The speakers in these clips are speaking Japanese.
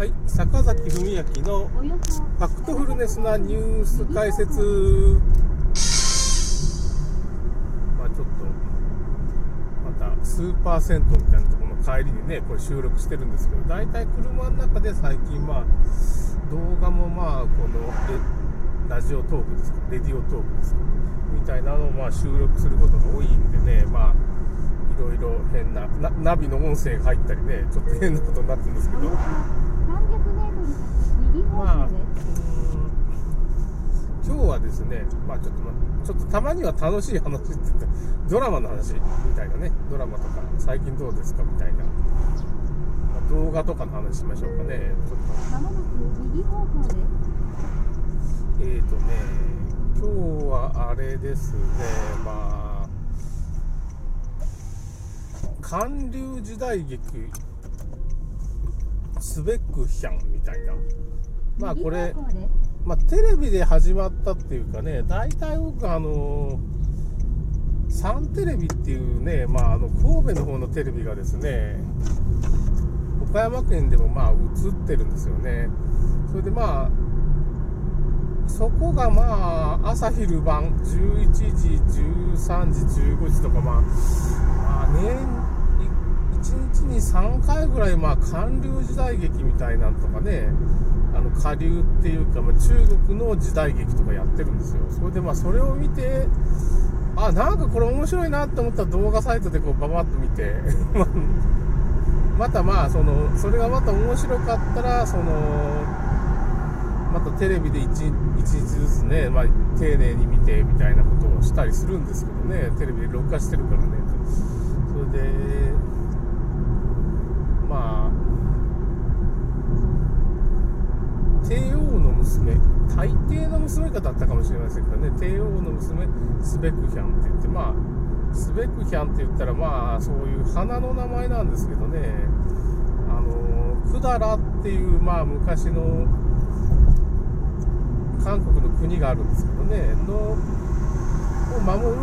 はい、坂崎文明のファクトフルネスなニュース解説。まあちょっと、またスーパー銭湯みたいなところの帰りにね、これ収録してるんですけど、大体車の中で最近まあ、動画もまあ、このラジオトークですか、レディオトークですか、みたいなのをまあ収録することが多いんでね、まあ、いろいろ変なな、ナビの音声が入ったりね、ちょっと変なことになってるんですけど、まあ、今日はですね、まあちょっと、まあ、ちょっとたまには楽しい話って言って、ドラマの話みたいなね、ドラマとか、最近どうですかみたいな、まあ、動画とかの話しましょうかね、ちょっと。まもなく右方向です。えーとね、今日はあれですね、まあ、韓流時代劇、スベックヒャンみたいな。まあこれまあ、テレビで始まったっていうかね、大体僕、あのサンテレビっていうね、まあ、あの神戸の方のテレビがですね、岡山県でもまあ映ってるんですよね。それでまあ、そこがまあ、朝昼晩、11時、13時、15時とか、まあ、まあ、年、1日に3回ぐらい、まあ、韓流時代劇みたいなんとかね、あの下流っていうか、まあ、中国の時代劇とかやってるんですよ。それでまあそれを見て、あ、なんかこれ面白いなって思ったら動画サイトでこうババッと見て、またまあその、それがまた面白かったら、その、またテレビで一一日ずつね、まあ、丁寧に見てみたいなことをしたりするんですけどね、テレビで録画してるからね。それで、まあ、帝王の娘大抵の娘方だったかもしれませんけどね帝王の娘スベクヒャンって言ってまあスベクヒャンって言ったらまあそういう花の名前なんですけどねあのクダラっていうまあ昔の韓国の国があるんですけどねのを守る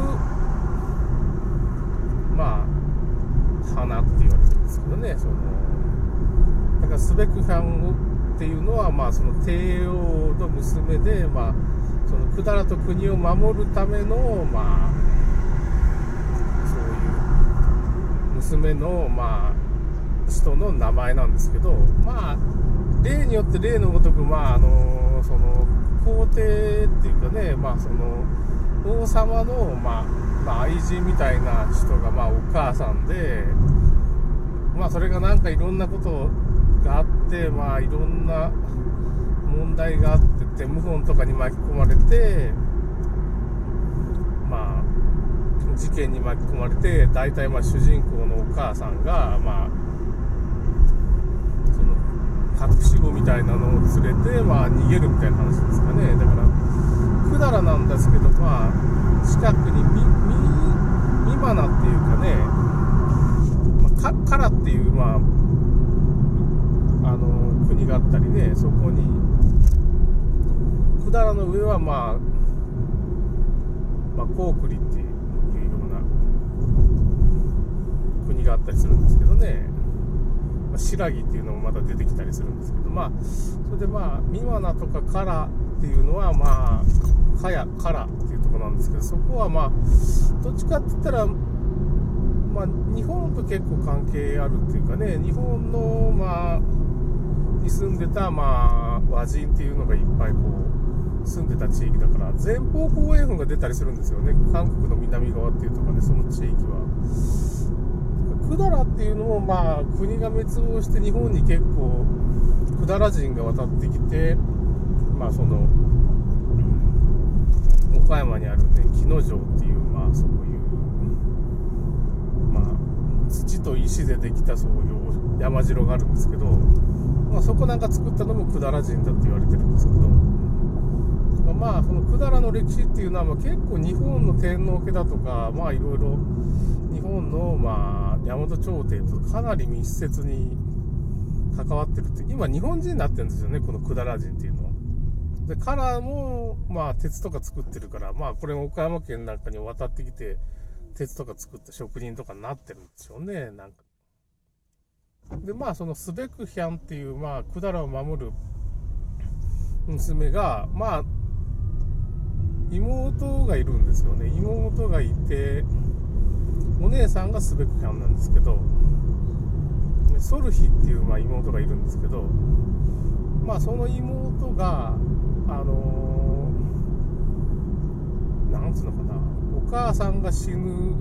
まあ花って言われてるんですけどねそのだからスベクヒャンをっていうのは、まあ、その帝王の娘で、まあ、その百済と国を守るための、まあ、そういう娘の、まあ、人の名前なんですけど、まあ、例によって例のごとく、まあ、あのその皇帝っていうかね、まあ、その王様の、まあまあ、愛人みたいな人が、まあ、お母さんで、まあ、それがなんかいろんなことをがあって、まあ、いろんな問題があってて、謀反とかに巻き込まれて、まあ、事件に巻き込まれて、大体まあ主人公のお母さんが、まあ、その隠し子みたいなのを連れて、まあ、逃げるみたいな話ですかね。だから、百済なんですけど、まあ、近くにみ、み、みまなっていうかね、まあ、か、からっていう、まあ、あの国があったりねそこに百済の上はまあまあ高句麗っていうような国があったりするんですけどね、まあ、新羅っていうのもまた出てきたりするんですけどまあそれでまあ三罠とか唐っていうのはまあかや唐っていうとこなんですけどそこはまあどっちかって言ったらまあ、日本と結構関係あるっていうかね、日本の、まあ、に住んでた、まあ、和人っていうのがいっぱいこう、住んでた地域だから、前方後円墳が出たりするんですよね。韓国の南側っていうとかね、その地域は。百済っていうのも、まあ、国が滅亡して日本に結構、百済人が渡ってきて、まあ、その、岡山にあるね、木之城っていう、まあ、そういう、まあ、土と石でできたそういう山城があるんですけど、まあ、そこなんか作ったのも百済人だって言われてるんですけど、まあ、その百済の歴史っていうのは、まあ、結構日本の天皇家だとか、まあ、いろいろ日本の、まあ、大和朝廷とかなり密接に関わってるって、今日本人になってるんですよね、この百済人っていうのは。で、カラーも、まあ、鉄とか作ってるから、まあ、これ岡山県なんかに渡ってきて、鉄とか作った職人とかになってるんでしょうね、なんか。でまあそのスベクヒャンっていうまあ百済を守る娘がまあ妹がいるんですよね妹がいてお姉さんがスベクヒャンなんですけどソルヒっていうまあ妹がいるんですけどまあその妹があのーなんつうのかな母さんが死ぬ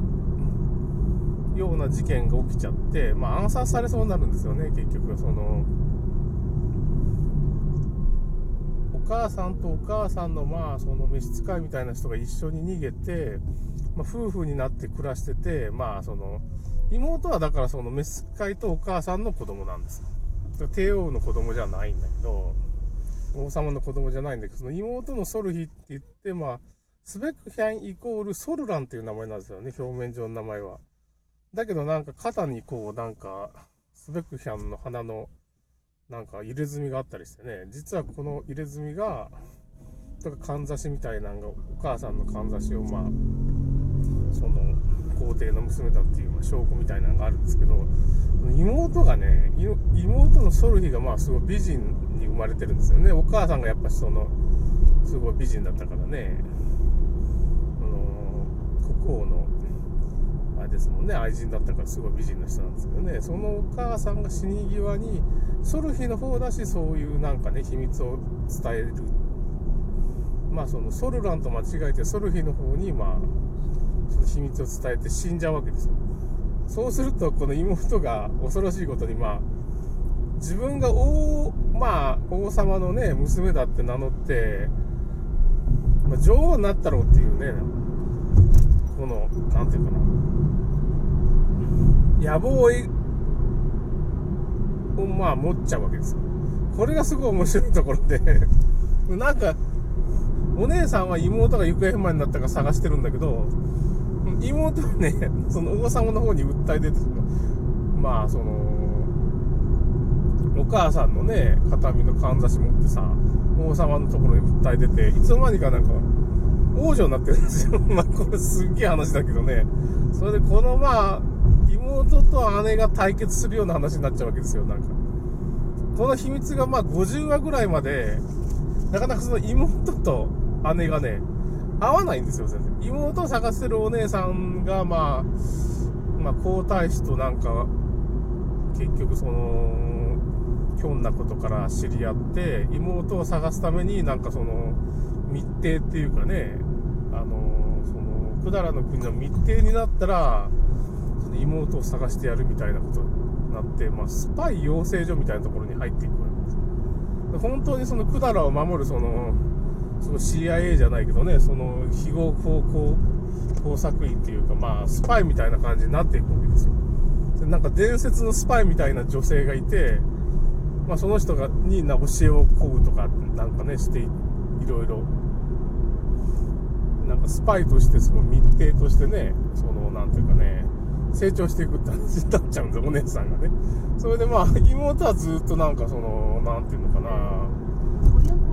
ような事件が起きちゃって、まあ、暗殺されそうになるんですよね結局その。お母さんとお母さんのまあその召使いみたいな人が一緒に逃げて、まあ、夫婦になって暮らしててまあその妹はだからその召使いとお母さんの子供なんです。帝王の子供じゃないんだけど王様の子供じゃないんだけどその妹のソルヒって言ってまあスベクヒャンイコールソルランっていう名前なんですよね表面上の名前は。だけどなんか肩にこうなんかスベクヒャンの花のなんか入れ墨があったりしてね。実はこの入れ墨がとかかんざしみたいなのがお母さんのかんざしをまあその皇帝の娘だっていうまあ証拠みたいなのがあるんですけど妹がね妹のソルヒがまあすごい美人に生まれてるんですよね。お母さんがやっぱそのすごい美人だったからね。国王のあれですもんね愛人だったからすごい美人な人なんですけどね。そのお母さんが死に際にソルヒの方だしそういうなんかね秘密を伝える。まあそのソルランと間違えてソルヒの方にまあその秘密を伝えて死んじゃうわけですよ。そうするとこの妹が恐ろしいことにまあ自分が王まあ王様のね娘だって名乗って、まあ、女王になったろうっていうねこのなんていうかな。野望をまあ持っちゃうわけですよ。これがすごい面白いところで。なんかお姉さんは妹が行方不明になったか探してるんだけど妹はねその王様の方に訴え出てまあそのお母さんのね形見のかんざし持ってさ王様のところに訴え出ていつの間にかなんか王女になってるんですよ。まあこれすっげえ話だけどね。それでこのまあ妹と姉が対決するような話になっちゃうわけですよなんか。この秘密がまあ50話ぐらいまでなかなかその妹と姉がね合わないんですよ全然。妹を探してるお姉さんがまあまあ皇太子となんか結局そのひょんなことから知り合って妹を探すためになんかその密偵っていうかねあのその百済の国の密偵になったらその妹を探してやるみたいなことになって、まあ、スパイ養成所みたいなところに入っていくわけです。本当にその百済を守るそのその CIA じゃないけどねその非合高校工作員っていうかまあスパイみたいな感じになっていくわけですよ。でなんか伝説のスパイみたいな女性がいてまあ、その人がにな教えを請うとかなんかねしていろいろなんかスパイとしてその密偵としてねそのなんていうかね成長していくって話になっちゃうんですお姉さんがね。それでまあ妹はずっとなんかそのなんていうのかな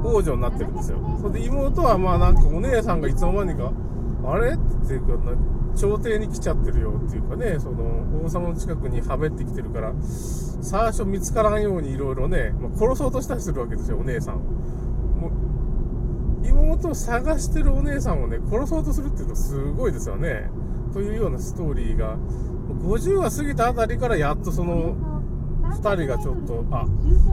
王女になってるんですよ。それで妹はまあなんかお姉さんがいつの間にかあれっていうか朝廷に来ちゃってるよっていうかねその王様の近くにはべってきてるから最初見つからんようにいろいろね、まあ、殺そうとしたりするわけですよお姉さんもう妹を探してるお姉さんをね殺そうとするっていうのはすごいですよね。というようなストーリーが。50話過ぎたあたりからやっとその2人がちょっとあ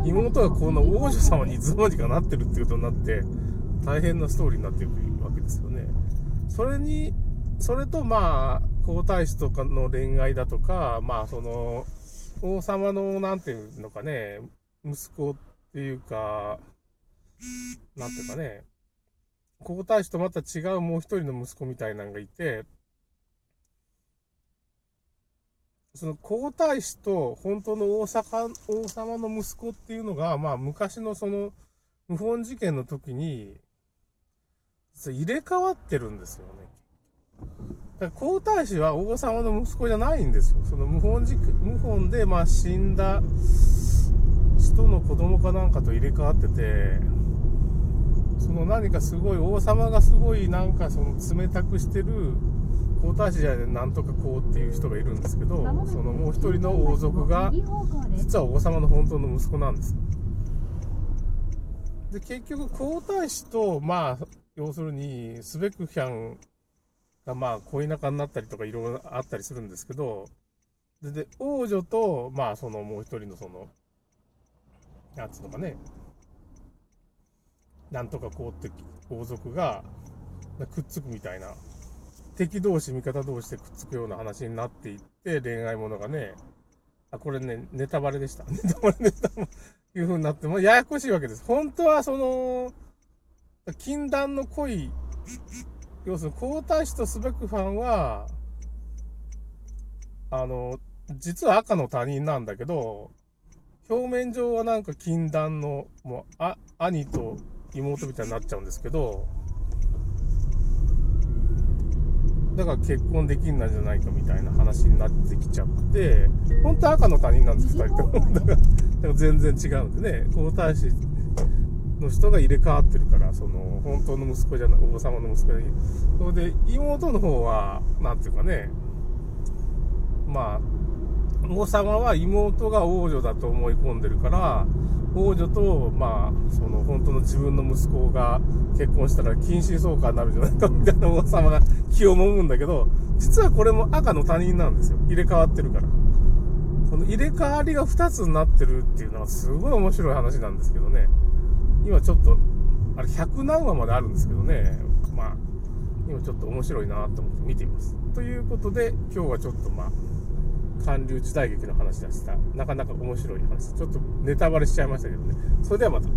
妹がこの王女様にいつの間にかなってるっていうことになって大変なストーリーになっていくわけですよね。それにそれとまあ皇太子とかの恋愛だとかまあその王様のなんていうのかね息子っていうかなんていうかね皇太子とまた違うもう一人の息子みたいなのがいてその皇太子と本当の大阪王様の息子っていうのが、まあ昔のその謀反事件の時に、入れ替わってるんですよね。だから皇太子は王様の息子じゃないんですよ。その謀反事謀反でまあ死んだ人の子供かなんかと入れ替わってて、その何かすごい王様がすごいなんかその冷たくしてる皇太子じゃなんとかこうっていう人がいるんですけどそのもう一人の王族が実は王様の本当の息子なんです。で結局皇太子とまあ要するにスベクヒャンがまあ恋仲になったりとかいろいろあったりするんですけどでで王女とまあそのもう一人のそのなんつうのかねなんとかこうって王族がくっつくみたいな敵同士味方同士でくっつくような話になっていって恋愛ものがねあこれねネタバレでした。ネタバレでしたいう風になってもうややこしいわけです。本当はその禁断の恋要するに皇太子とスベクファンはあの実は赤の他人なんだけど表面上はなんか禁断のもうあ兄と妹みたいになっちゃうんですけどだから結婚できんなんじゃないかみたいな話になってきちゃって本当は赤の他人なんです2人とも。だからだ。から全然違うんでね。皇太子の人が入れ替わってるからその本当の息子じゃない王様の息子で。それで妹の方はなんていうかね。まあ王様は妹が王女だと思い込んでるから王女とまあその本当の自分の息子が結婚したら近親相関になるんじゃないかみたいな王様が気をもむんだけど実はこれも赤の他人なんですよ。入れ替わってるからこの入れ替わりが2つになってるっていうのはすごい面白い話なんですけどね。今ちょっとあれ100何話まであるんですけどね。まあ今ちょっと面白いなと思って見ています。ということで今日はちょっとまあ韓流時代劇の話でした。なかなか面白い話。ちょっとネタバレしちゃいましたけどね。それではまた。